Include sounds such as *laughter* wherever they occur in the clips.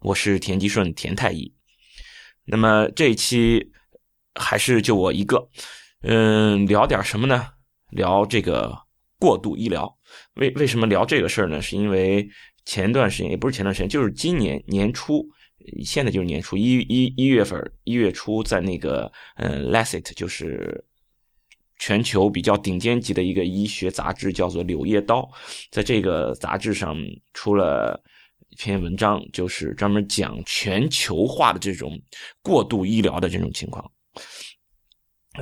我是田吉顺，田太医。那么这一期还是就我一个，嗯，聊点什么呢？聊这个过度医疗。为为什么聊这个事儿呢？是因为前段时间也不是前段时间，就是今年年初，现在就是年初一一一月份一月初，在那个嗯《Lancet》就是全球比较顶尖级的一个医学杂志，叫做《柳叶刀》，在这个杂志上出了。一篇文章就是专门讲全球化的这种过度医疗的这种情况。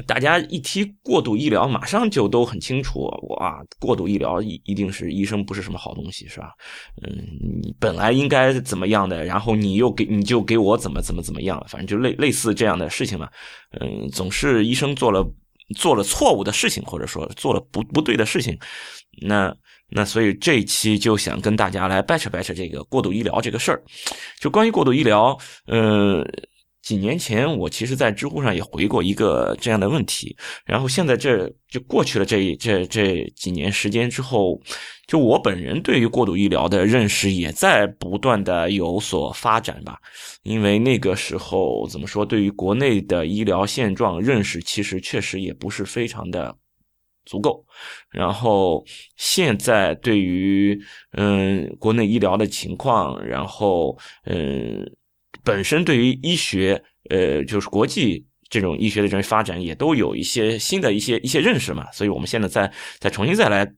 大家一提过度医疗，马上就都很清楚，哇，过度医疗一一定是医生不是什么好东西，是吧？嗯，本来应该怎么样的，然后你又给你就给我怎么怎么怎么样了，反正就类类似这样的事情嘛。嗯，总是医生做了做了错误的事情，或者说做了不不对的事情，那。那所以这一期就想跟大家来掰扯掰扯这个过度医疗这个事儿，就关于过度医疗，呃，几年前我其实，在知乎上也回过一个这样的问题，然后现在这就过去了这这这几年时间之后，就我本人对于过度医疗的认识也在不断的有所发展吧，因为那个时候怎么说，对于国内的医疗现状认识，其实确实也不是非常的。足够，然后现在对于嗯国内医疗的情况，然后嗯本身对于医学呃就是国际这种医学的这种发展，也都有一些新的一些一些认识嘛，所以我们现在再再重新再来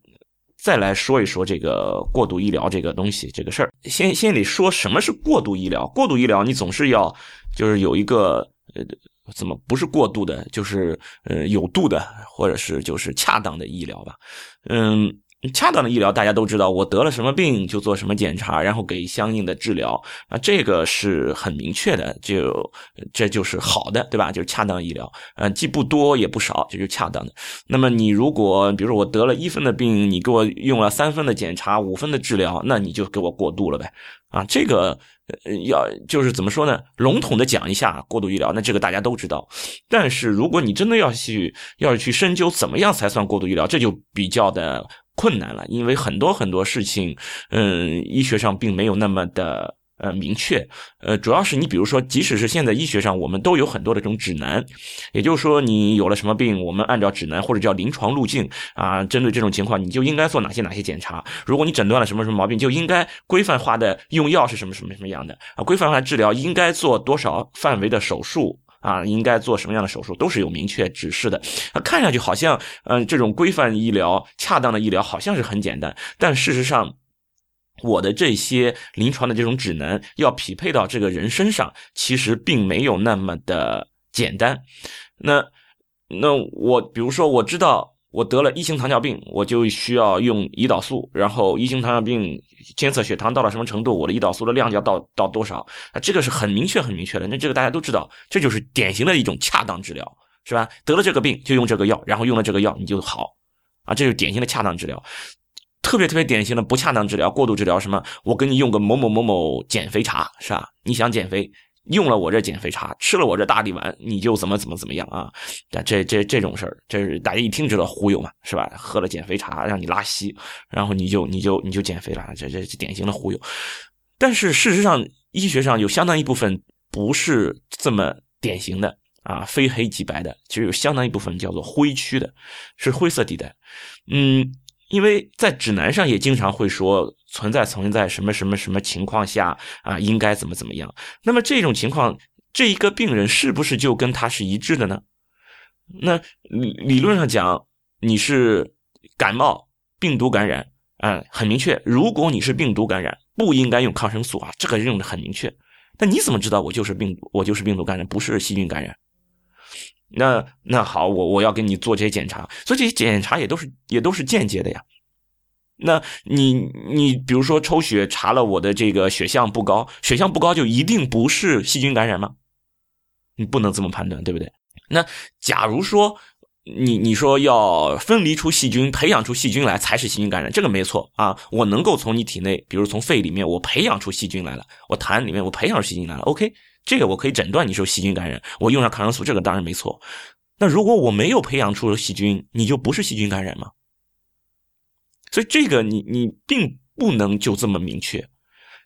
再来说一说这个过度医疗这个东西这个事儿。先先得说什么是过度医疗，过度医疗你总是要就是有一个呃。怎么不是过度的，就是呃有度的，或者是就是恰当的医疗吧？嗯，恰当的医疗大家都知道，我得了什么病就做什么检查，然后给相应的治疗啊，这个是很明确的，就这就是好的，对吧？就是恰当医疗，呃，既不多也不少，这就恰当的。那么你如果比如说我得了一分的病，你给我用了三分的检查，五分的治疗，那你就给我过度了呗？啊，这个。要就是怎么说呢？笼统的讲一下过度医疗，那这个大家都知道。但是如果你真的要去，要去深究怎么样才算过度医疗，这就比较的困难了，因为很多很多事情，嗯，医学上并没有那么的。呃，明确，呃，主要是你比如说，即使是现在医学上，我们都有很多的这种指南，也就是说，你有了什么病，我们按照指南或者叫临床路径啊，针对这种情况，你就应该做哪些哪些检查。如果你诊断了什么什么毛病，就应该规范化的用药是什么什么什么样的啊，规范化治疗应该做多少范围的手术啊，应该做什么样的手术都是有明确指示的。啊，看上去好像，嗯，这种规范医疗、恰当的医疗好像是很简单，但事实上。我的这些临床的这种指南要匹配到这个人身上，其实并没有那么的简单。那那我比如说，我知道我得了一型糖尿病，我就需要用胰岛素，然后一型糖尿病监测血糖到了什么程度，我的胰岛素的量就要到到多少啊？这个是很明确很明确的。那这个大家都知道，这就是典型的一种恰当治疗，是吧？得了这个病就用这个药，然后用了这个药你就好啊，这是典型的恰当治疗。特别特别典型的不恰当治疗、过度治疗，什么？我给你用个某某某某减肥茶，是吧？你想减肥，用了我这减肥茶，吃了我这大力丸，你就怎么怎么怎么样啊？这这这种事儿，这是大家一听知道忽悠嘛，是吧？喝了减肥茶让你拉稀，然后你就你就你就减肥了，这这典型的忽悠。但是事实上，医学上有相当一部分不是这么典型的啊，非黑即白的，其实有相当一部分叫做灰区的，是灰色地带，嗯。因为在指南上也经常会说存在存在什么什么什么情况下啊应该怎么怎么样，那么这种情况这一个病人是不是就跟他是一致的呢？那理理论上讲你是感冒病毒感染啊很明确，如果你是病毒感染不应该用抗生素啊这个用的很明确，但你怎么知道我就是病毒我就是病毒感染不是细菌感染？那那好，我我要给你做这些检查，所以这些检查也都是也都是间接的呀。那你你比如说抽血查了我的这个血象不高，血象不高就一定不是细菌感染吗？你不能这么判断，对不对？那假如说你你说要分离出细菌，培养出细菌来才是细菌感染，这个没错啊。我能够从你体内，比如从肺里面，我培养出细菌来了，我痰里面我培养出细菌来了，OK，这个我可以诊断你是细菌感染，我用上抗生素，这个当然没错。那如果我没有培养出细菌，你就不是细菌感染吗？所以这个你你并不能就这么明确。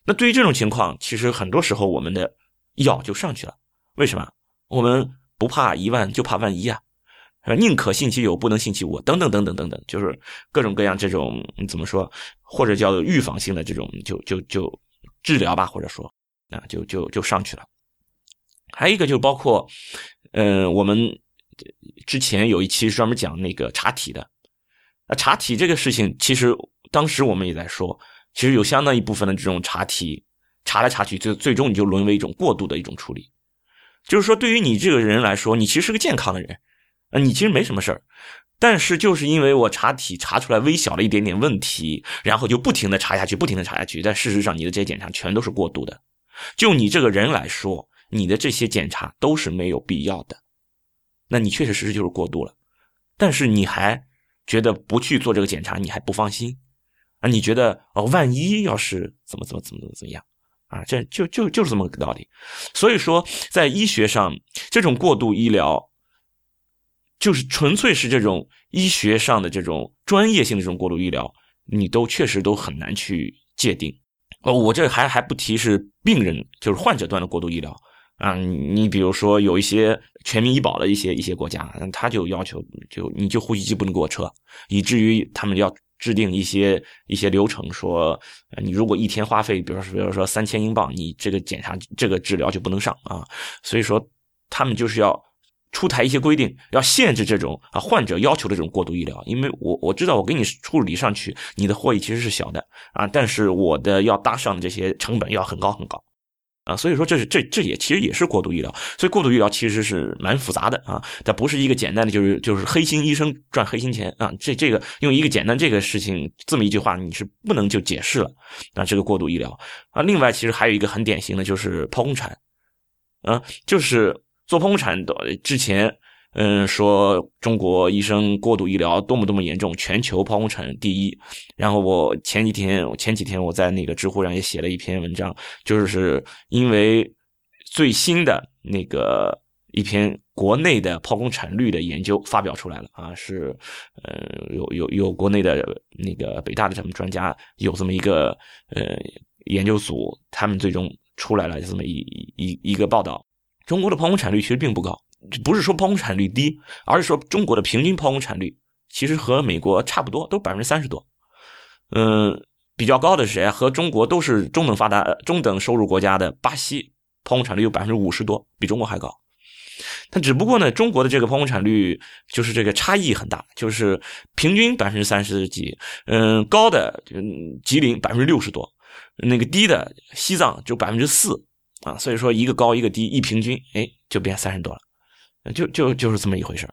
那对于这种情况，其实很多时候我们的药就上去了。为什么？我们不怕一万，就怕万一啊！宁可信其有，不能信其无，等等等等等等，就是各种各样这种怎么说，或者叫预防性的这种，就就就治疗吧，或者说啊，就就就上去了。还有一个就包括，嗯，我们之前有一期专门讲那个查体的。查体这个事情，其实当时我们也在说，其实有相当一部分的这种查体，查来查去，最最终你就沦为一种过度的一种处理。就是说，对于你这个人来说，你其实是个健康的人，啊，你其实没什么事儿，但是就是因为我查体查出来微小的一点点问题，然后就不停的查下去，不停的查下去，但事实上你的这些检查全都是过度的。就你这个人来说，你的这些检查都是没有必要的，那你确确实实就是过度了，但是你还。觉得不去做这个检查，你还不放心啊？你觉得哦，万一要是怎么怎么怎么怎么怎么样啊？这就就就是这么个道理。所以说，在医学上，这种过度医疗，就是纯粹是这种医学上的这种专业性的这种过度医疗，你都确实都很难去界定。哦，我这还还不提是病人，就是患者端的过度医疗。啊，你比如说有一些全民医保的一些一些国家，他就要求就你就呼吸机不能给我撤，以至于他们要制定一些一些流程，说你如果一天花费，比如说比如说三千英镑，你这个检查这个治疗就不能上啊。所以说他们就是要出台一些规定，要限制这种啊患者要求的这种过度医疗，因为我我知道我给你处理上去，你的获益其实是小的啊，但是我的要搭上的这些成本要很高很高。啊，所以说这是这这也其实也是过度医疗，所以过度医疗其实是蛮复杂的啊，它不是一个简单的就是就是黑心医生赚黑心钱啊，这这个用一个简单这个事情这么一句话你是不能就解释了啊，这个过度医疗啊，另外其实还有一个很典型的就是剖宫产啊，就是做剖宫产的之前。嗯，说中国医生过度医疗多么多么严重，全球剖宫产第一。然后我前几天，前几天我在那个知乎上也写了一篇文章，就是因为最新的那个一篇国内的剖宫产率的研究发表出来了啊，是呃有有有国内的那个北大的这么专家有这么一个呃研究组，他们最终出来了这么一一一个报道，中国的剖宫产率其实并不高。不是说剖宫产率低，而是说中国的平均剖宫产率其实和美国差不多，都百分之三十多。嗯，比较高的是谁？和中国都是中等发达、中等收入国家的巴西，剖宫产率有百分之五十多，比中国还高。但只不过呢，中国的这个剖宫产率就是这个差异很大，就是平均百分之三十几，嗯，高的嗯吉林百分之六十多，那个低的西藏就百分之四啊。所以说一个高一个低，一平均，哎，就变三十多了。就就就是这么一回事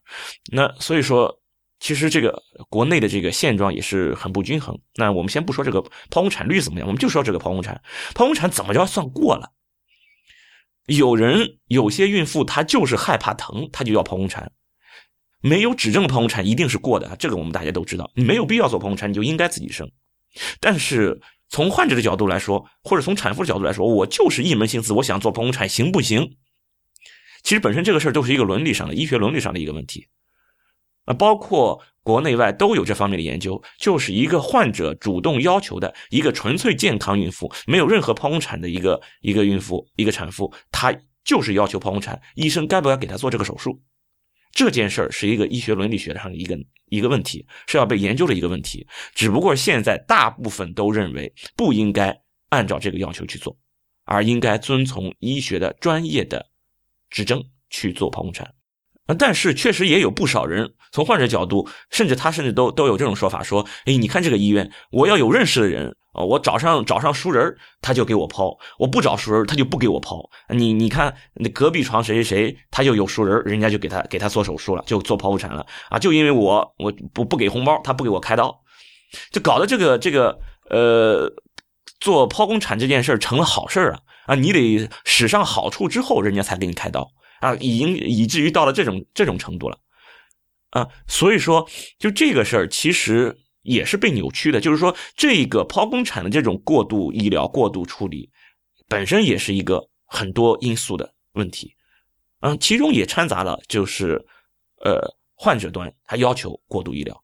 那所以说，其实这个国内的这个现状也是很不均衡。那我们先不说这个剖宫产率怎么样，我们就说这个剖宫产，剖宫产怎么着算过了？有人有些孕妇她就是害怕疼，她就要剖宫产，没有指证的剖宫产一定是过的，这个我们大家都知道。你没有必要做剖宫产，你就应该自己生。但是从患者的角度来说，或者从产妇的角度来说，我就是一门心思，我想做剖宫产，行不行？其实本身这个事儿都是一个伦理上的、医学伦理上的一个问题，啊，包括国内外都有这方面的研究，就是一个患者主动要求的一个纯粹健康孕妇，没有任何剖宫产的一个一个孕妇、一个产妇，她就是要求剖宫产，医生该不该给她做这个手术？这件事儿是一个医学伦理学上的一个一个问题，是要被研究的一个问题。只不过现在大部分都认为不应该按照这个要求去做，而应该遵从医学的专业的。指征去做剖宫产，但是确实也有不少人从患者角度，甚至他甚至都都有这种说法，说，哎，你看这个医院，我要有认识的人啊，我找上找上熟人，他就给我剖；我不找熟人，他就不给我剖。你你看，那隔壁床谁谁谁，他就有熟人，人家就给他给他做手术了，就做剖腹产了。啊，就因为我我不不给红包，他不给我开刀，就搞得这个这个呃，做剖宫产这件事成了好事啊啊！你得使上好处之后，人家才给你开刀啊，已经以至于到了这种这种程度了啊。所以说，就这个事儿其实也是被扭曲的，就是说这个剖宫产的这种过度医疗、过度处理，本身也是一个很多因素的问题，嗯，其中也掺杂了就是呃患者端他要求过度医疗。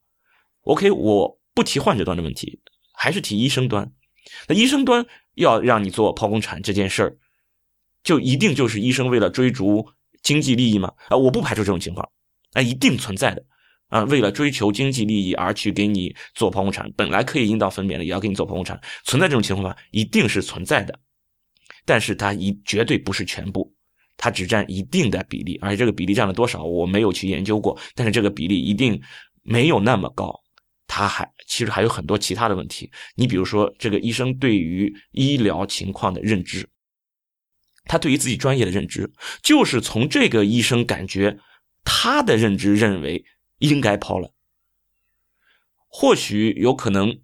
OK，我。不提患者端的问题，还是提医生端。那医生端要让你做剖宫产这件事儿，就一定就是医生为了追逐经济利益吗？啊，我不排除这种情况，啊，一定存在的。啊，为了追求经济利益而去给你做剖宫产，本来可以阴道分娩的，也要给你做剖宫产，存在这种情况吗？一定是存在的。但是它一绝对不是全部，它只占一定的比例，而且这个比例占了多少，我没有去研究过。但是这个比例一定没有那么高。他还其实还有很多其他的问题，你比如说这个医生对于医疗情况的认知，他对于自己专业的认知，就是从这个医生感觉他的认知认为应该剖了，或许有可能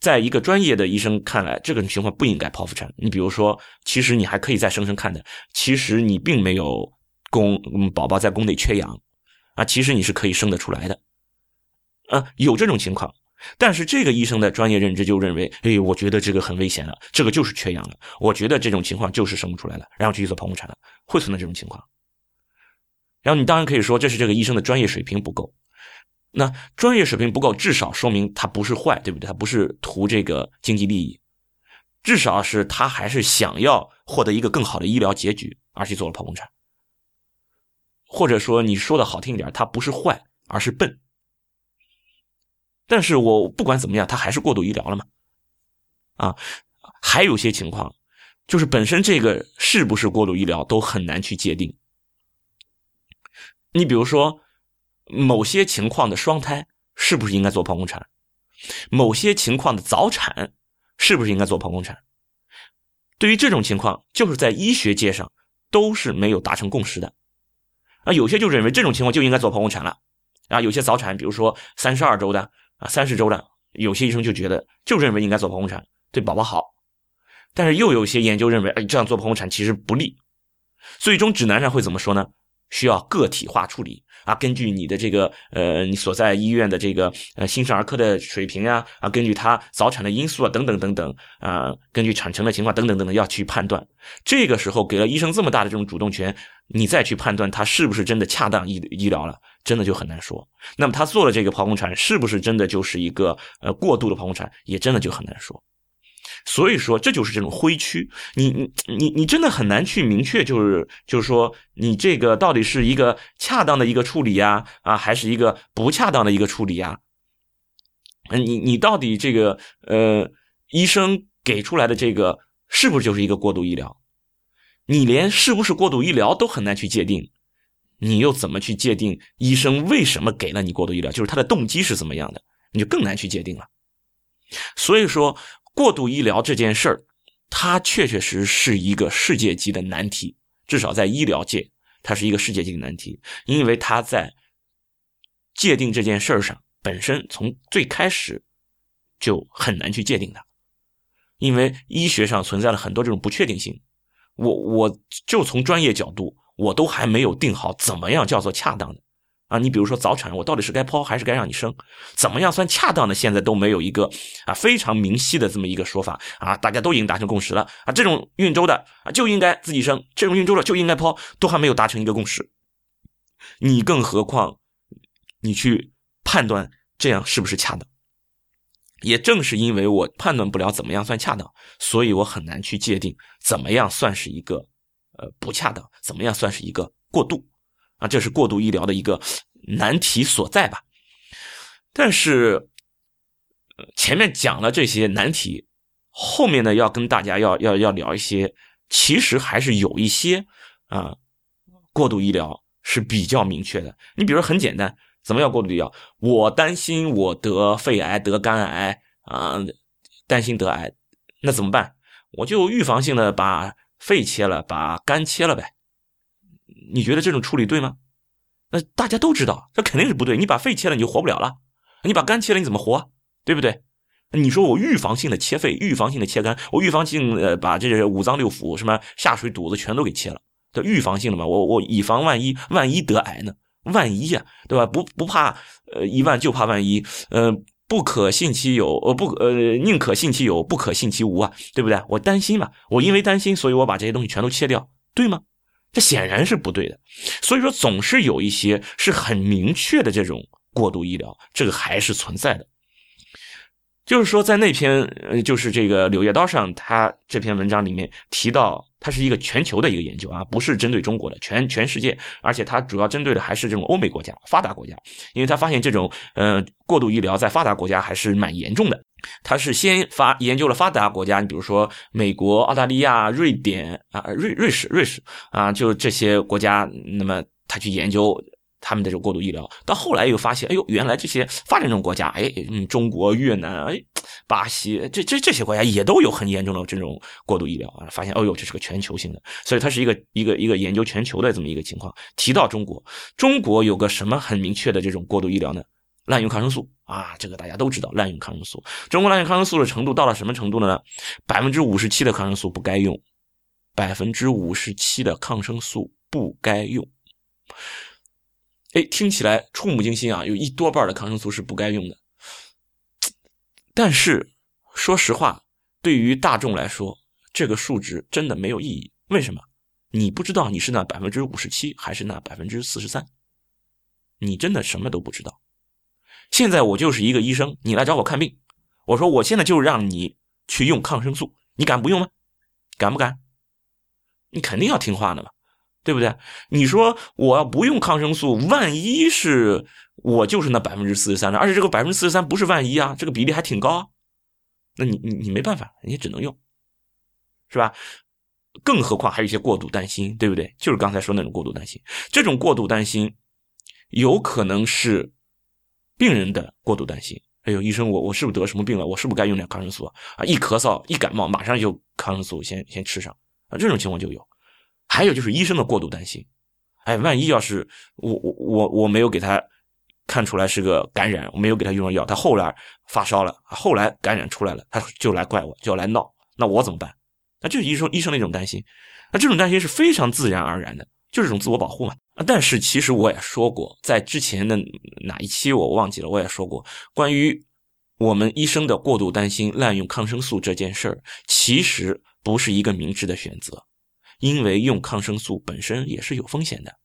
在一个专业的医生看来，这个情况不应该剖腹产。你比如说，其实你还可以再生生看的，其实你并没有宫宝宝在宫内缺氧啊，其实你是可以生得出来的。啊，有这种情况，但是这个医生的专业认知就认为，哎，我觉得这个很危险了，这个就是缺氧了，我觉得这种情况就是生不出来了，然后去做剖宫产了，会存在这种情况。然后你当然可以说，这是这个医生的专业水平不够。那专业水平不够，至少说明他不是坏，对不对？他不是图这个经济利益，至少是他还是想要获得一个更好的医疗结局而去做了剖宫产。或者说你说的好听一点，他不是坏，而是笨。但是我不管怎么样，他还是过度医疗了嘛？啊，还有些情况，就是本身这个是不是过度医疗都很难去界定。你比如说，某些情况的双胎是不是应该做剖宫产？某些情况的早产是不是应该做剖宫产？对于这种情况，就是在医学界上都是没有达成共识的。啊，有些就认为这种情况就应该做剖宫产了。啊，有些早产，比如说三十二周的。啊，三十周了，有些医生就觉得，就认为应该做剖宫产对宝宝好，但是又有些研究认为，哎，这样做剖宫产其实不利。最终指南上会怎么说呢？需要个体化处理啊，根据你的这个呃，你所在医院的这个呃新生儿科的水平呀，啊，根据他早产的因素啊，等等等等啊，根据产程的情况等等等等，要去判断。这个时候给了医生这么大的这种主动权，你再去判断他是不是真的恰当医医疗了。真的就很难说。那么他做了这个剖宫产，是不是真的就是一个呃过度的剖宫产，也真的就很难说。所以说，这就是这种灰区，你你你你真的很难去明确，就是就是说，你这个到底是一个恰当的一个处理呀，啊，还是一个不恰当的一个处理呀？嗯，你你到底这个呃，医生给出来的这个是不是就是一个过度医疗？你连是不是过度医疗都很难去界定。你又怎么去界定医生为什么给了你过度医疗？就是他的动机是怎么样的，你就更难去界定了。所以说，过度医疗这件事儿，它确确实是一个世界级的难题，至少在医疗界，它是一个世界级的难题，因为它在界定这件事儿上，本身从最开始就很难去界定它，因为医学上存在了很多这种不确定性。我我就从专业角度。我都还没有定好怎么样叫做恰当的啊！你比如说早产，我到底是该剖还是该让你生？怎么样算恰当的？现在都没有一个啊非常明晰的这么一个说法啊！大家都已经达成共识了啊！这种孕周的啊就应该自己生，这种孕周的就应该剖，都还没有达成一个共识。你更何况你去判断这样是不是恰当？也正是因为我判断不了怎么样算恰当，所以我很难去界定怎么样算是一个。呃，不恰当，怎么样算是一个过度啊？这是过度医疗的一个难题所在吧？但是，前面讲了这些难题，后面呢要跟大家要要要聊一些，其实还是有一些啊，过度医疗是比较明确的。你比如很简单，怎么样过度医疗？我担心我得肺癌、得肝癌啊，担心得癌，那怎么办？我就预防性的把。肺切了，把肝切了呗？你觉得这种处理对吗？那大家都知道，这肯定是不对。你把肺切了，你就活不了了；你把肝切了，你怎么活？对。不对？你说我预防性的切肺，预防性的切肝，我预防性呃把这些五脏六腑什么下水肚子全都给切了，这预防性的嘛，我我以防万一，万一得癌呢？万一呀，对吧？不不怕呃一万就怕万一，呃不可信其有，呃不呃宁可信其有，不可信其无啊，对不对？我担心嘛，我因为担心，所以我把这些东西全都切掉，对吗？这显然是不对的。所以说，总是有一些是很明确的这种过度医疗，这个还是存在的。就是说，在那篇呃，就是这个《柳叶刀》上，他这篇文章里面提到，它是一个全球的一个研究啊，不是针对中国的，全全世界，而且它主要针对的还是这种欧美国家、发达国家，因为他发现这种呃过度医疗在发达国家还是蛮严重的。他是先发研究了发达国家，你比如说美国、澳大利亚、瑞典啊、瑞瑞士、瑞士啊，就这些国家，那么他去研究。他们的这种过度医疗，到后来又发现，哎呦，原来这些发展中国家，哎，嗯，中国、越南，哎，巴西，这这这些国家也都有很严重的这种过度医疗啊。发现，哦呦，这是个全球性的，所以它是一个一个一个研究全球的这么一个情况。提到中国，中国有个什么很明确的这种过度医疗呢？滥用抗生素啊，这个大家都知道，滥用抗生素。中国滥用抗生素的程度到了什么程度呢？百分之五十七的抗生素不该用，百分之五十七的抗生素不该用。哎，听起来触目惊心啊！有一多半的抗生素是不该用的。但是，说实话，对于大众来说，这个数值真的没有意义。为什么？你不知道你是那百分之五十七还是那百分之四十三，你真的什么都不知道。现在我就是一个医生，你来找我看病，我说我现在就让你去用抗生素，你敢不用吗？敢不敢？你肯定要听话的嘛。对不对？你说我要不用抗生素，万一是我就是那百分之四十三的，而且这个百分之四十三不是万一啊，这个比例还挺高。那你你你没办法，你也只能用，是吧？更何况还有一些过度担心，对不对？就是刚才说那种过度担心，这种过度担心有可能是病人的过度担心。哎呦，医生，我我是不是得什么病了？我是不是该用点抗生素啊？一咳嗽一感冒，马上就抗生素先先吃上啊，这种情况就有。还有就是医生的过度担心，哎，万一要是我我我我没有给他看出来是个感染，我没有给他用药，他后来发烧了，后来感染出来了，他就来怪我，就要来闹，那我怎么办？那就是医生医生的一种担心，那这种担心是非常自然而然的，就是一种自我保护嘛。但是其实我也说过，在之前的哪一期我忘记了，我也说过关于我们医生的过度担心滥用抗生素这件事儿，其实不是一个明智的选择。因为用抗生素本身也是有风险的。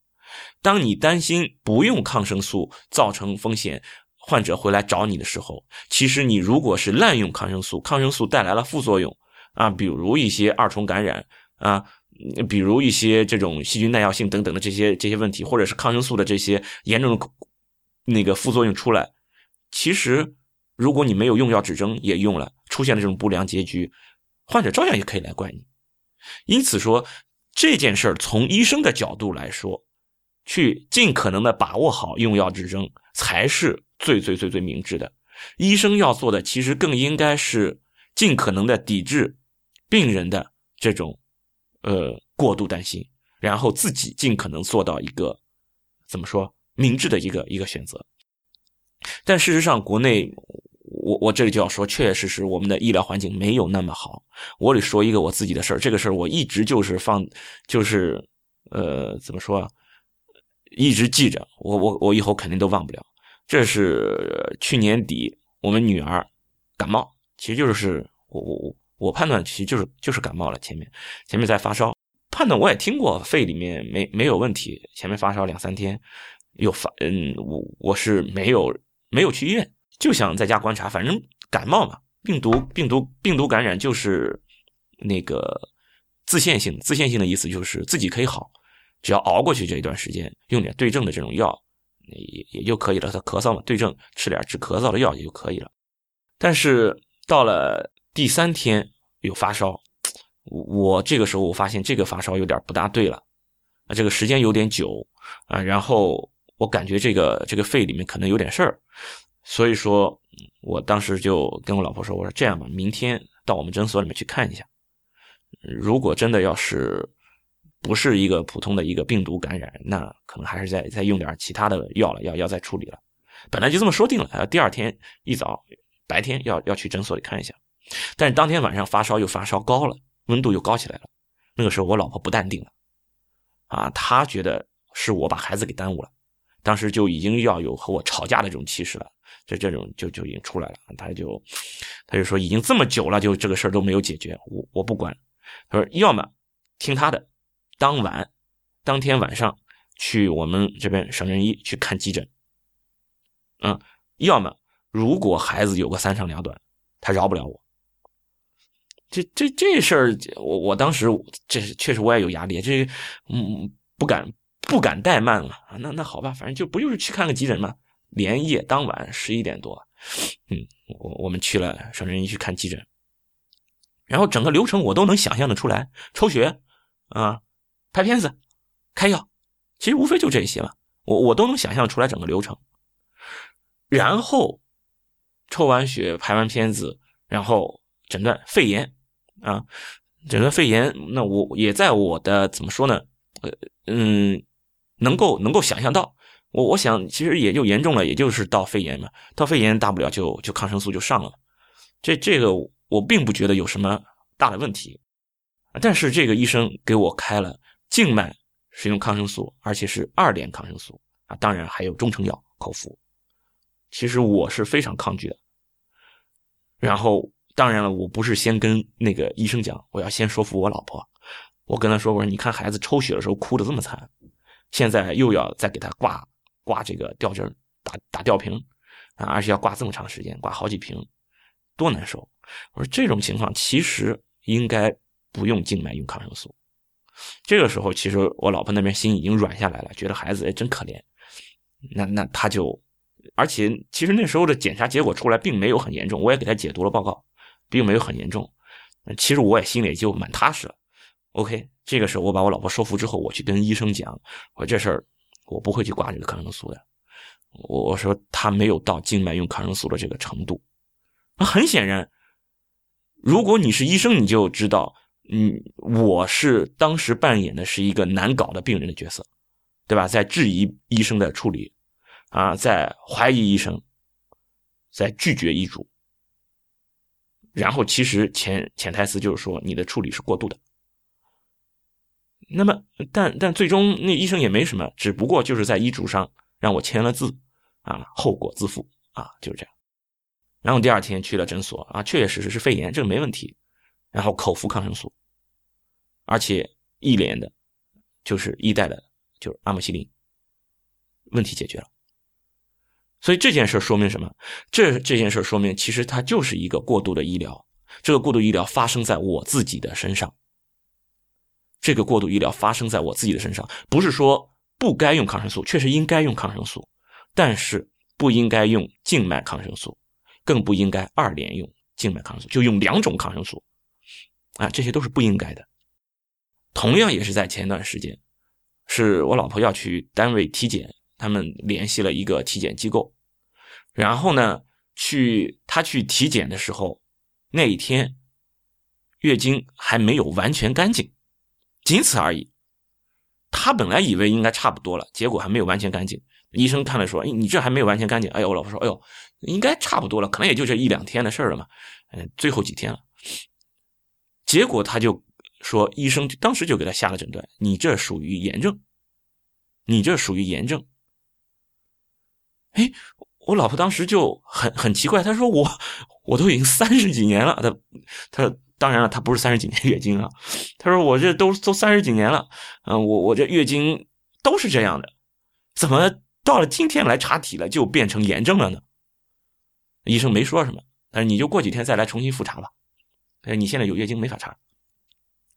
当你担心不用抗生素造成风险，患者回来找你的时候，其实你如果是滥用抗生素，抗生素带来了副作用啊，比如一些二重感染啊，比如一些这种细菌耐药性等等的这些这些问题，或者是抗生素的这些严重的那个副作用出来，其实如果你没有用药指征也用了，出现了这种不良结局，患者照样也可以来怪你。因此说。这件事儿从医生的角度来说，去尽可能的把握好用药指征，才是最最最最明智的。医生要做的，其实更应该是尽可能的抵制病人的这种呃过度担心，然后自己尽可能做到一个怎么说明智的一个一个选择。但事实上，国内。我我这里就要说，确确实实我们的医疗环境没有那么好。我得说一个我自己的事儿，这个事儿我一直就是放，就是呃怎么说啊，一直记着。我我我以后肯定都忘不了。这是去年底我们女儿感冒，其实就是我我我我判断其实就是就是感冒了。前面前面在发烧，判断我也听过，肺里面没没有问题。前面发烧两三天，又发嗯我我是没有没有去医院。就想在家观察，反正感冒嘛，病毒病毒病毒感染就是那个自限性，自限性的意思就是自己可以好，只要熬过去这一段时间，用点对症的这种药也也就可以了。他咳嗽嘛，对症吃点治咳嗽的药也就可以了。但是到了第三天有发烧，我这个时候我发现这个发烧有点不大对了，啊，这个时间有点久啊，然后我感觉这个这个肺里面可能有点事儿。所以说，我当时就跟我老婆说：“我说这样吧，明天到我们诊所里面去看一下。如果真的要是不是一个普通的一个病毒感染，那可能还是再再用点其他的药了，要要再处理了。本来就这么说定了。第二天一早白天要要去诊所里看一下。但是当天晚上发烧又发烧高了，温度又高起来了。那个时候我老婆不淡定了，啊，她觉得是我把孩子给耽误了，当时就已经要有和我吵架的这种气势了，这这种就就已经出来了。他就他就说已经这么久了，就这个事儿都没有解决，我我不管。他说要么听他的，当晚当天晚上去我们这边省人医去看急诊，嗯，要么如果孩子有个三长两短，他饶不了我。这这这事儿，我我当时这确实我也有压力，这嗯不敢不敢怠慢了啊。那那好吧，反正就不就是去看个急诊嘛。连夜当晚十一点多，嗯，我我们去了省人医去看急诊，然后整个流程我都能想象的出来，抽血啊，拍片子，开药，其实无非就这些嘛，我我都能想象出来整个流程。然后抽完血，拍完片子，然后诊断肺炎。啊，诊断肺炎，那我也在我的怎么说呢？呃，嗯，能够能够想象到，我我想其实也就严重了，也就是到肺炎嘛，到肺炎大不了就就抗生素就上了，这这个我并不觉得有什么大的问题，但是这个医生给我开了静脉使用抗生素，而且是二联抗生素啊，当然还有中成药口服，其实我是非常抗拒的，然后。当然了，我不是先跟那个医生讲，我要先说服我老婆。我跟她说：“我说你看孩子抽血的时候哭的这么惨，现在又要再给他挂挂这个吊针打打吊瓶啊，而且要挂这么长时间，挂好几瓶，多难受。”我说这种情况其实应该不用静脉用抗生素。这个时候，其实我老婆那边心已经软下来了，觉得孩子哎真可怜。那那他就，而且其实那时候的检查结果出来并没有很严重，我也给他解读了报告。并没有很严重，其实我也心里就蛮踏实了。OK，这个时候我把我老婆说服之后，我去跟医生讲，我这事儿我不会去挂这个抗生素的。我我说他没有到静脉用抗生素的这个程度。那很显然，如果你是医生，你就知道，嗯，我是当时扮演的是一个难搞的病人的角色，对吧？在质疑医生的处理，啊，在怀疑医生，在拒绝医嘱。然后其实潜潜台词就是说你的处理是过度的，那么但但最终那医生也没什么，只不过就是在医嘱上让我签了字，啊，后果自负啊，就是这样。然后第二天去了诊所啊，确确实实是肺炎，这个没问题，然后口服抗生素，而且一连的，就是一代的，就是阿莫西林，问题解决了。所以这件事说明什么？这这件事说明，其实它就是一个过度的医疗。这个过度医疗发生在我自己的身上。这个过度医疗发生在我自己的身上，不是说不该用抗生素，确实应该用抗生素，但是不应该用静脉抗生素，更不应该二联用静脉抗生素，就用两种抗生素啊，这些都是不应该的。同样也是在前段时间，是我老婆要去单位体检，他们联系了一个体检机构。然后呢，去她去体检的时候，那一天月经还没有完全干净，仅此而已。他本来以为应该差不多了，结果还没有完全干净。医生看了说：“哎，你这还没有完全干净。”哎呦，我老婆说：“哎呦，应该差不多了，可能也就这一两天的事了嘛。”嗯，最后几天了。结果他就说，医生当时就给他下了诊断：“你这属于炎症，你这属于炎症。”哎。我老婆当时就很很奇怪，她说我我都已经三十几年了，她她当然了，她不是三十几年月经啊，*laughs* 她说我这都都三十几年了，嗯，我我这月经都是这样的，怎么到了今天来查体了就变成炎症了呢？医生没说什么，但是你就过几天再来重新复查吧，哎，你现在有月经没法查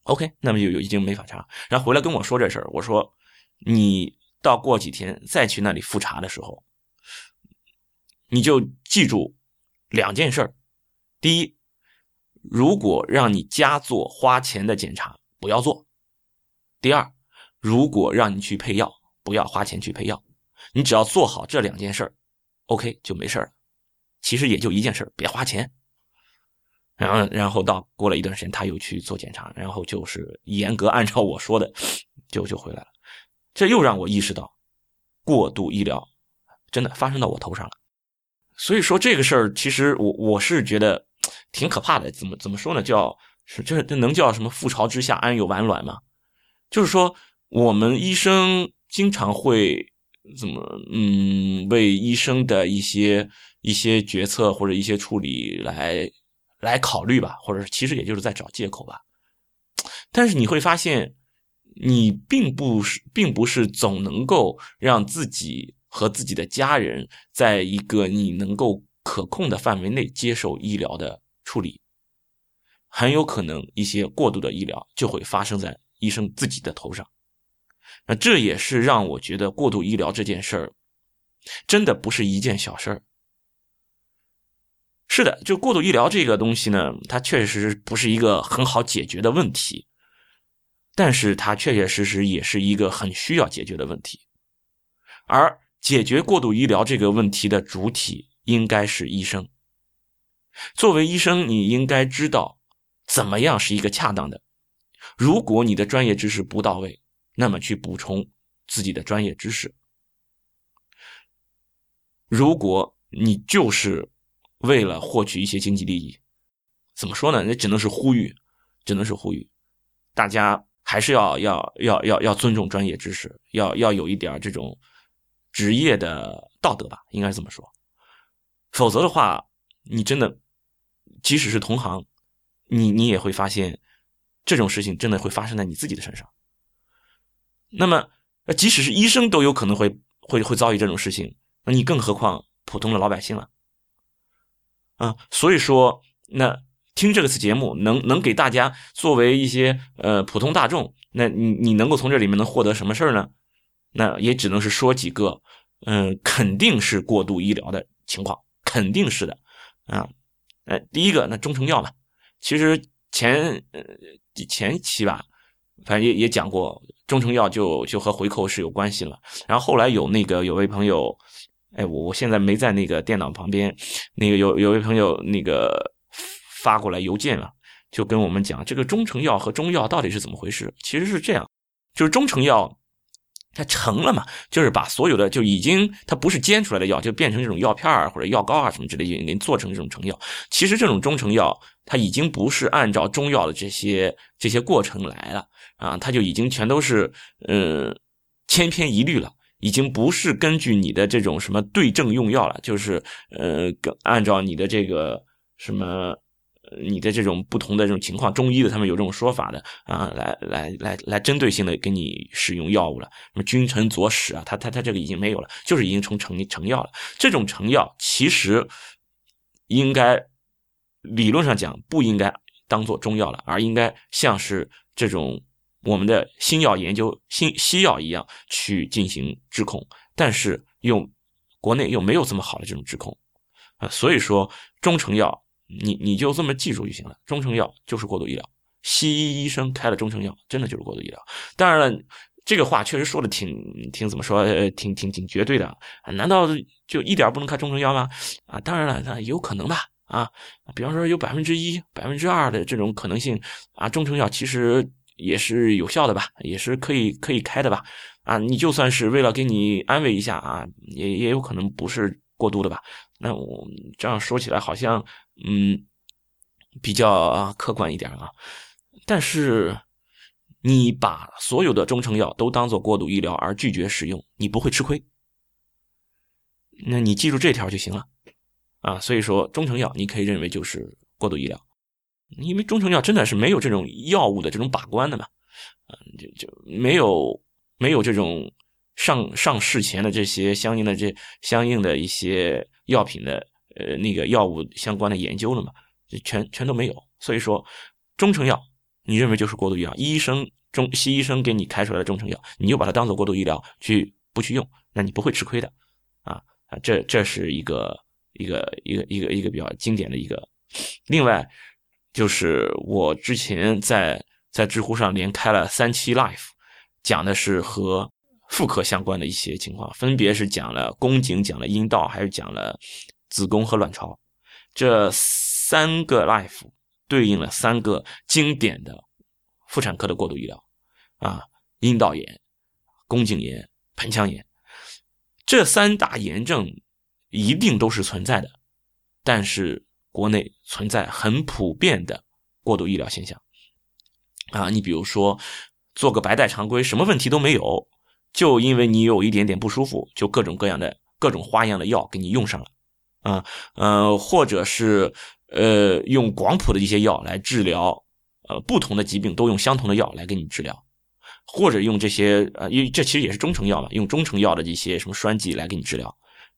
，OK，那么就有月经没法查，然后回来跟我说这事儿，我说你到过几天再去那里复查的时候。你就记住两件事儿：第一，如果让你加做花钱的检查，不要做；第二，如果让你去配药，不要花钱去配药。你只要做好这两件事儿，OK 就没事儿了。其实也就一件事儿，别花钱。然后，然后到过了一段时间，他又去做检查，然后就是严格按照我说的，*sniffs* 就就回来了。这又让我意识到，过度医疗真的发生到我头上了。所以说这个事儿，其实我我是觉得挺可怕的。怎么怎么说呢？叫是这这能叫什么？覆巢之下安有完卵吗？就是说，我们医生经常会怎么嗯，为医生的一些一些决策或者一些处理来来考虑吧，或者其实也就是在找借口吧。但是你会发现，你并不是并不是总能够让自己。和自己的家人在一个你能够可控的范围内接受医疗的处理，很有可能一些过度的医疗就会发生在医生自己的头上。那这也是让我觉得过度医疗这件事儿真的不是一件小事儿。是的，就过度医疗这个东西呢，它确实不是一个很好解决的问题，但是它确确实实也是一个很需要解决的问题，而。解决过度医疗这个问题的主体应该是医生。作为医生，你应该知道怎么样是一个恰当的。如果你的专业知识不到位，那么去补充自己的专业知识。如果你就是为了获取一些经济利益，怎么说呢？那只能是呼吁，只能是呼吁大家还是要要要要要尊重专业知识，要要有一点这种。职业的道德吧，应该这么说。否则的话，你真的，即使是同行，你你也会发现，这种事情真的会发生在你自己的身上。那么，即使是医生都有可能会会会遭遇这种事情，那你更何况普通的老百姓了？啊，所以说，那听这个次节目，能能给大家作为一些呃普通大众，那你你能够从这里面能获得什么事儿呢？那也只能是说几个，嗯，肯定是过度医疗的情况，肯定是的，啊，呃，第一个那中成药嘛，其实前呃前期吧，反正也也讲过，中成药就就和回扣是有关系了。然后后来有那个有位朋友，哎，我我现在没在那个电脑旁边，那个有有位朋友那个发过来邮件了，就跟我们讲这个中成药和中药到底是怎么回事。其实是这样，就是中成药。它成了嘛？就是把所有的就已经它不是煎出来的药，就变成这种药片啊或者药膏啊什么之类，给你做成这种成药。其实这种中成药，它已经不是按照中药的这些这些过程来了啊，它就已经全都是嗯千篇一律了，已经不是根据你的这种什么对症用药了，就是呃按照你的这个什么。你的这种不同的这种情况，中医的他们有这种说法的啊，来来来来针对性的给你使用药物了，什么君臣佐使啊，他他他这个已经没有了，就是已经成成成药了。这种成药其实应该理论上讲不应该当做中药了，而应该像是这种我们的新药研究新西药一样去进行质控，但是用国内又没有这么好的这种质控啊，所以说中成药。你你就这么记住就行了，中成药就是过度医疗，西医医生开了中成药，真的就是过度医疗。当然了，这个话确实说的挺挺怎么说，呃，挺挺挺绝对的。难道就一点不能开中成药吗？啊，当然了，那有可能吧。啊，比方说有百分之一、百分之二的这种可能性啊，中成药其实也是有效的吧，也是可以可以开的吧。啊，你就算是为了给你安慰一下啊，也也有可能不是过度的吧。那我这样说起来好像。嗯，比较客观一点啊，但是你把所有的中成药都当做过度医疗而拒绝使用，你不会吃亏。那你记住这条就行了啊。所以说，中成药你可以认为就是过度医疗，因为中成药真的是没有这种药物的这种把关的嘛，嗯，就就没有没有这种上上市前的这些相应的这相应的一些药品的。呃，那个药物相关的研究了嘛？全全都没有。所以说，中成药你认为就是过度医疗，医生中西医生给你开出来的中成药，你又把它当做过度医疗去不去用，那你不会吃亏的啊啊！这这是一个一个一个一个一个比较经典的一个。另外，就是我之前在在知乎上连开了三期 life，讲的是和妇科相关的一些情况，分别是讲了宫颈，讲了阴道，还是讲了。子宫和卵巢这三个 life 对应了三个经典的妇产科的过度医疗啊，阴道炎、宫颈炎、盆腔炎这三大炎症一定都是存在的，但是国内存在很普遍的过度医疗现象。啊，你比如说做个白带常规，什么问题都没有，就因为你有一点点不舒服，就各种各样的各种花样的药给你用上了。啊，呃，或者是呃用广谱的一些药来治疗，呃不同的疾病都用相同的药来给你治疗。或者用这些呃，因为这其实也是中成药嘛，用中成药的一些什么栓剂来给你治疗，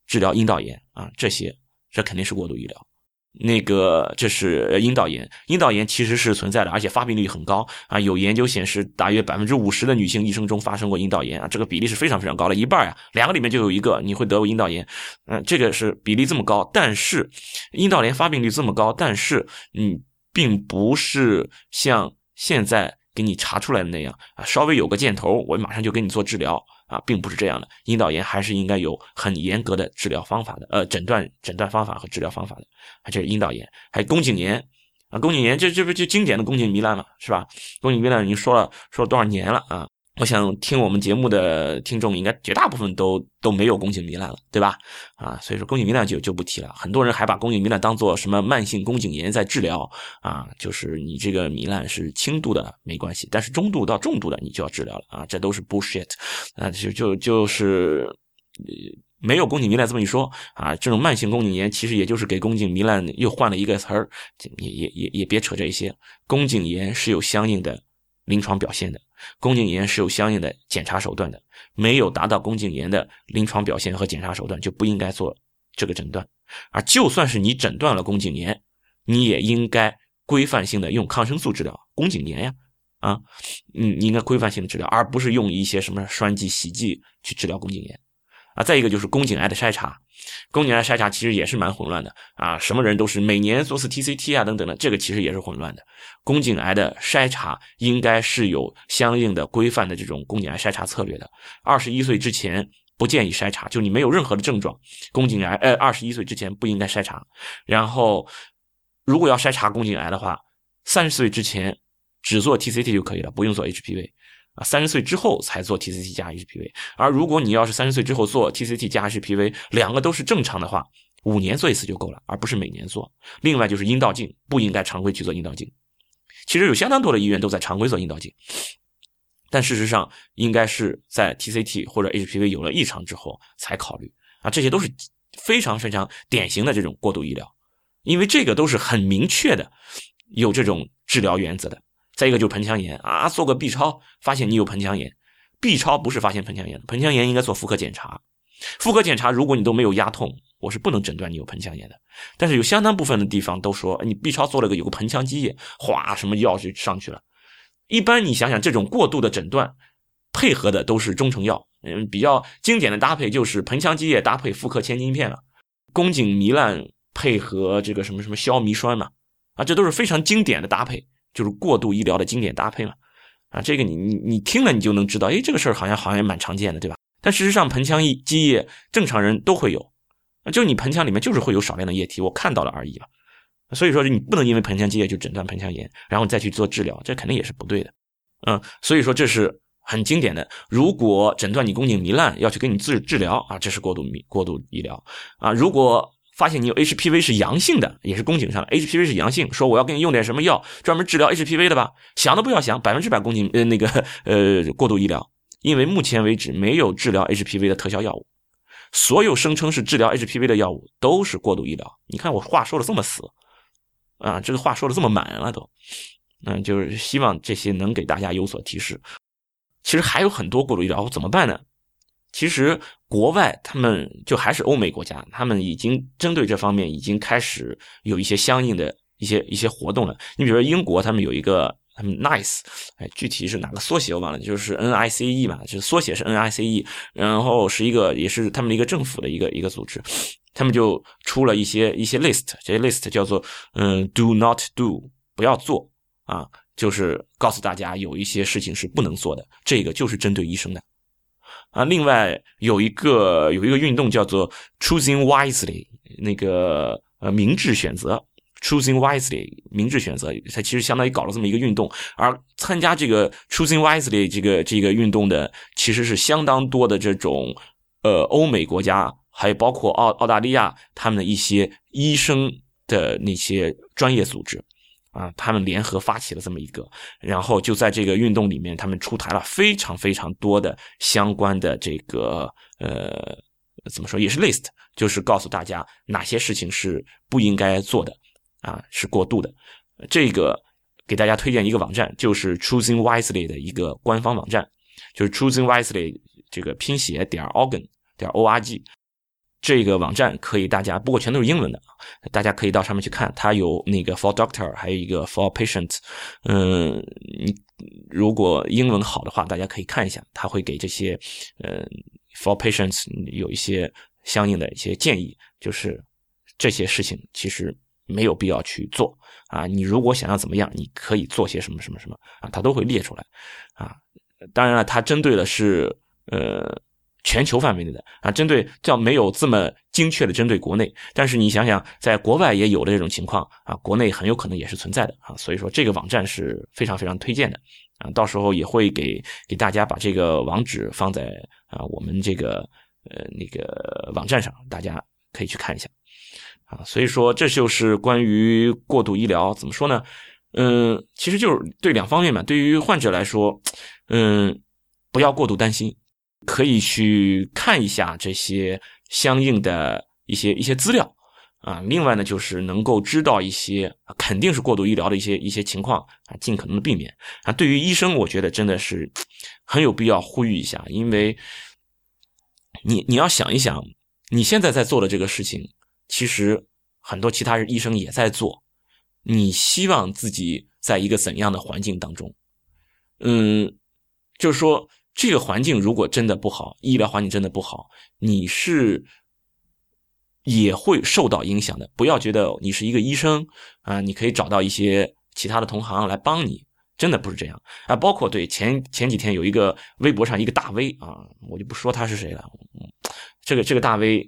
治疗阴道炎啊，这些这肯定是过度医疗。那个这是阴道炎，阴道炎其实是存在的，而且发病率很高啊。有研究显示，大约百分之五十的女性一生中发生过阴道炎啊，这个比例是非常非常高的，一半呀，两个里面就有一个你会得过阴道炎，嗯，这个是比例这么高。但是阴道炎发病率这么高，但是嗯，并不是像现在。给你查出来的那样啊，稍微有个箭头，我马上就给你做治疗啊，并不是这样的。阴道炎还是应该有很严格的治疗方法的，呃，诊断诊断方法和治疗方法的。啊，这是阴道炎，还有宫颈炎啊，宫颈炎这这不就经典的宫颈糜烂嘛，是吧？宫颈糜烂已经说了说了多少年了啊？我想听我们节目的听众，应该绝大部分都都没有宫颈糜烂了，对吧？啊，所以说宫颈糜烂就就不提了。很多人还把宫颈糜烂当做什么慢性宫颈炎在治疗啊，就是你这个糜烂是轻度的没关系，但是中度到重度的你就要治疗了啊，这都是 bullshit 啊，就就就是没有宫颈糜烂这么一说啊，这种慢性宫颈炎其实也就是给宫颈糜烂又换了一个词儿，也也也也别扯这些，宫颈炎是有相应的临床表现的。宫颈炎是有相应的检查手段的，没有达到宫颈炎的临床表现和检查手段，就不应该做这个诊断。而就算是你诊断了宫颈炎，你也应该规范性的用抗生素治疗宫颈炎呀，啊，嗯，应该规范性的治疗，而不是用一些什么栓剂、洗剂去治疗宫颈炎。啊，再一个就是宫颈癌的筛查。宫颈癌筛查其实也是蛮混乱的啊，什么人都是每年做次 TCT 啊等等的，这个其实也是混乱的。宫颈癌的筛查应该是有相应的规范的这种宫颈癌筛查策略的。二十一岁之前不建议筛查，就你没有任何的症状，宫颈癌呃二十一岁之前不应该筛查。然后如果要筛查宫颈癌的话，三十岁之前只做 TCT 就可以了，不用做 HPV。啊，三十岁之后才做 TCT 加 HPV，而如果你要是三十岁之后做 TCT 加 HPV，两个都是正常的话，五年做一次就够了，而不是每年做。另外就是阴道镜不应该常规去做阴道镜，其实有相当多的医院都在常规做阴道镜，但事实上应该是在 TCT 或者 HPV 有了异常之后才考虑啊，这些都是非常非常典型的这种过度医疗，因为这个都是很明确的有这种治疗原则的。再一个就是盆腔炎啊，做个 B 超发现你有盆腔炎，B 超不是发现盆腔炎，盆腔炎应该做妇科检查，妇科检查如果你都没有压痛，我是不能诊断你有盆腔炎的。但是有相当部分的地方都说你 B 超做了个有个盆腔积液，哗，什么药就上去了。一般你想想这种过度的诊断，配合的都是中成药，嗯，比较经典的搭配就是盆腔积液搭配妇科千金片了，宫颈糜烂配合这个什么什么消糜栓嘛，啊，这都是非常经典的搭配。就是过度医疗的经典搭配嘛，啊，这个你你你听了你就能知道，哎，这个事儿好像好像也蛮常见的，对吧？但事实上，盆腔积液正常人都会有，就你盆腔里面就是会有少量的液体，我看到了而已嘛。所以说，你不能因为盆腔积液就诊断盆腔炎，然后再去做治疗，这肯定也是不对的。嗯，所以说这是很经典的。如果诊断你宫颈糜烂，要去给你治治疗啊，这是过度糜过度医疗啊。如果发现你有 HPV 是阳性的，也是宫颈上的 HPV 是阳性，说我要给你用点什么药，专门治疗 HPV 的吧？想都不要想，百分之百宫颈呃那个 *laughs* 呃过度医疗，因为目前为止没有治疗 HPV 的特效药物，所有声称是治疗 HPV 的药物都是过度医疗。你看我话说的这么死啊，这个话说的这么满了都，嗯，就是希望这些能给大家有所提示。其实还有很多过度医疗，怎么办呢？其实国外他们就还是欧美国家，他们已经针对这方面已经开始有一些相应的一些一些活动了。你比如说英国，他们有一个他们 NICE，哎，具体是哪个缩写我忘了，就是 NICE 嘛，就是缩写是 NICE，然后是一个也是他们的一个政府的一个一个组织，他们就出了一些一些 list，这些 list 叫做嗯 Do not do，不要做啊，就是告诉大家有一些事情是不能做的，这个就是针对医生的。啊，另外有一个有一个运动叫做 Choosing Wisely，那个呃明智选择 Choosing Wisely，明智选择，它其实相当于搞了这么一个运动。而参加这个 Choosing Wisely 这个这个运动的，其实是相当多的这种呃欧美国家还有包括澳澳大利亚他们的一些医生的那些专业组织。啊，他们联合发起了这么一个，然后就在这个运动里面，他们出台了非常非常多的相关的这个呃，怎么说也是 list，就是告诉大家哪些事情是不应该做的，啊，是过度的。这个给大家推荐一个网站，就是 Choosing Wisely 的一个官方网站，就是 Choosing Wisely 这个拼写点 organ 点 org。这个网站可以大家，不过全都是英文的，大家可以到上面去看。它有那个 for doctor，还有一个 for patients，。嗯，如果英文好的话，大家可以看一下，他会给这些呃 for patients 有一些相应的一些建议，就是这些事情其实没有必要去做啊。你如果想要怎么样，你可以做些什么什么什么啊，他都会列出来啊。当然了，它针对的是呃。全球范围内的啊，针对叫没有这么精确的针对国内，但是你想想，在国外也有的这种情况啊，国内很有可能也是存在的啊，所以说这个网站是非常非常推荐的啊，到时候也会给给大家把这个网址放在啊我们这个呃那个网站上，大家可以去看一下啊，所以说这就是关于过度医疗怎么说呢？嗯，其实就是对两方面嘛，对于患者来说，嗯，不要过度担心。可以去看一下这些相应的一些一些资料啊，另外呢，就是能够知道一些肯定是过度医疗的一些一些情况啊，尽可能的避免啊。对于医生，我觉得真的是很有必要呼吁一下，因为你你要想一想，你现在在做的这个事情，其实很多其他医生也在做，你希望自己在一个怎样的环境当中？嗯，就是说。这个环境如果真的不好，医疗环境真的不好，你是也会受到影响的。不要觉得你是一个医生啊，你可以找到一些其他的同行来帮你，真的不是这样啊。包括对前前几天有一个微博上一个大 V 啊，我就不说他是谁了，这个这个大 V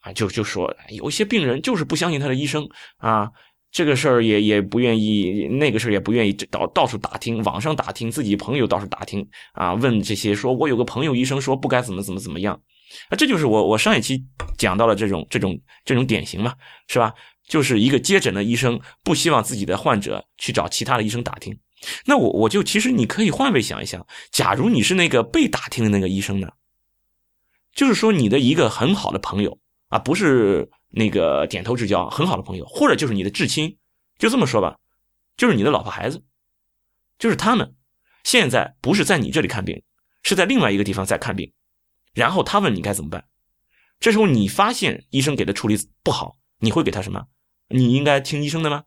啊，就就说有一些病人就是不相信他的医生啊。这个事儿也也不愿意，那个事儿也不愿意到到处打听，网上打听，自己朋友到处打听啊，问这些说，我有个朋友医生说不该怎么怎么怎么样，啊，这就是我我上一期讲到了这种这种这种典型嘛，是吧？就是一个接诊的医生不希望自己的患者去找其他的医生打听，那我我就其实你可以换位想一想，假如你是那个被打听的那个医生呢，就是说你的一个很好的朋友啊，不是。那个点头之交，很好的朋友，或者就是你的至亲，就这么说吧，就是你的老婆孩子，就是他们现在不是在你这里看病，是在另外一个地方在看病，然后他问你该怎么办，这时候你发现医生给的处理不好，你会给他什么？你应该听医生的吗？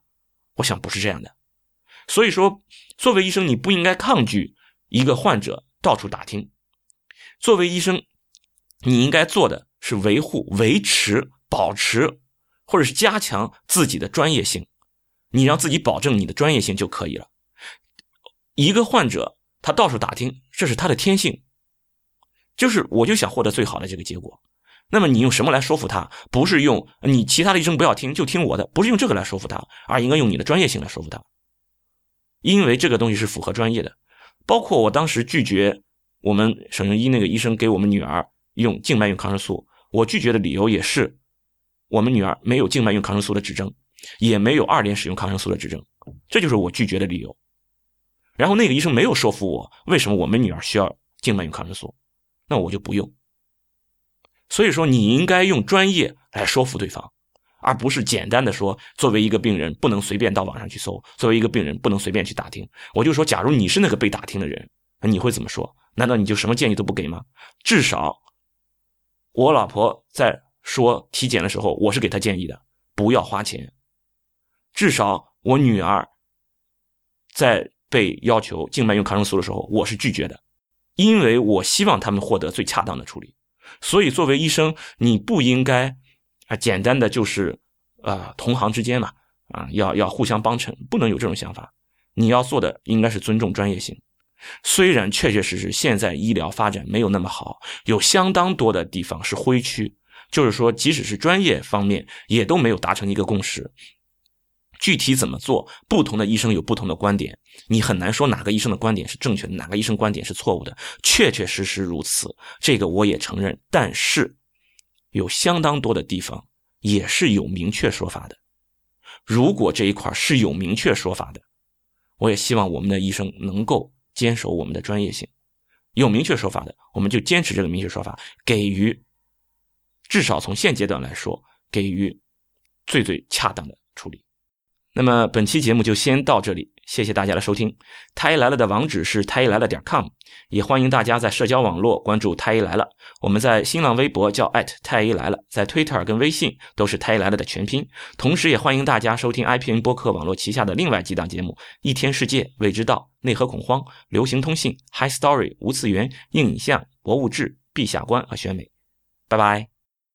我想不是这样的。所以说，作为医生，你不应该抗拒一个患者到处打听。作为医生，你应该做的是维护、维持。保持，或者是加强自己的专业性，你让自己保证你的专业性就可以了。一个患者他到处打听，这是他的天性，就是我就想获得最好的这个结果。那么你用什么来说服他？不是用你其他的医生不要听，就听我的，不是用这个来说服他，而应该用你的专业性来说服他。因为这个东西是符合专业的。包括我当时拒绝我们省中医那个医生给我们女儿用静脉用抗生素，我拒绝的理由也是。我们女儿没有静脉用抗生素的指征，也没有二联使用抗生素的指征，这就是我拒绝的理由。然后那个医生没有说服我，为什么我们女儿需要静脉用抗生素，那我就不用。所以说，你应该用专业来说服对方，而不是简单的说，作为一个病人不能随便到网上去搜，作为一个病人不能随便去打听。我就说，假如你是那个被打听的人，你会怎么说？难道你就什么建议都不给吗？至少，我老婆在。说体检的时候，我是给他建议的，不要花钱。至少我女儿在被要求静脉用抗生素的时候，我是拒绝的，因为我希望他们获得最恰当的处理。所以作为医生，你不应该啊简单的就是啊同行之间嘛啊要要互相帮衬，不能有这种想法。你要做的应该是尊重专业性。虽然确确实实现在医疗发展没有那么好，有相当多的地方是灰区。就是说，即使是专业方面，也都没有达成一个共识。具体怎么做，不同的医生有不同的观点，你很难说哪个医生的观点是正确的，哪个医生观点是错误的。确确实实如此，这个我也承认。但是，有相当多的地方也是有明确说法的。如果这一块是有明确说法的，我也希望我们的医生能够坚守我们的专业性。有明确说法的，我们就坚持这个明确说法，给予至少从现阶段来说，给予最最恰当的处理。那么本期节目就先到这里，谢谢大家的收听。太医来了的网址是太医来了点 com，也欢迎大家在社交网络关注太医来了。我们在新浪微博叫太医来了，在 Twitter 跟微信都是太医来了的全拼。同时，也欢迎大家收听 IPN 播客网络旗下的另外几档节目：一天世界、未知道、内核恐慌、流行通信、High Story、无次元、硬影像、博物志、陛下观和选美。拜拜。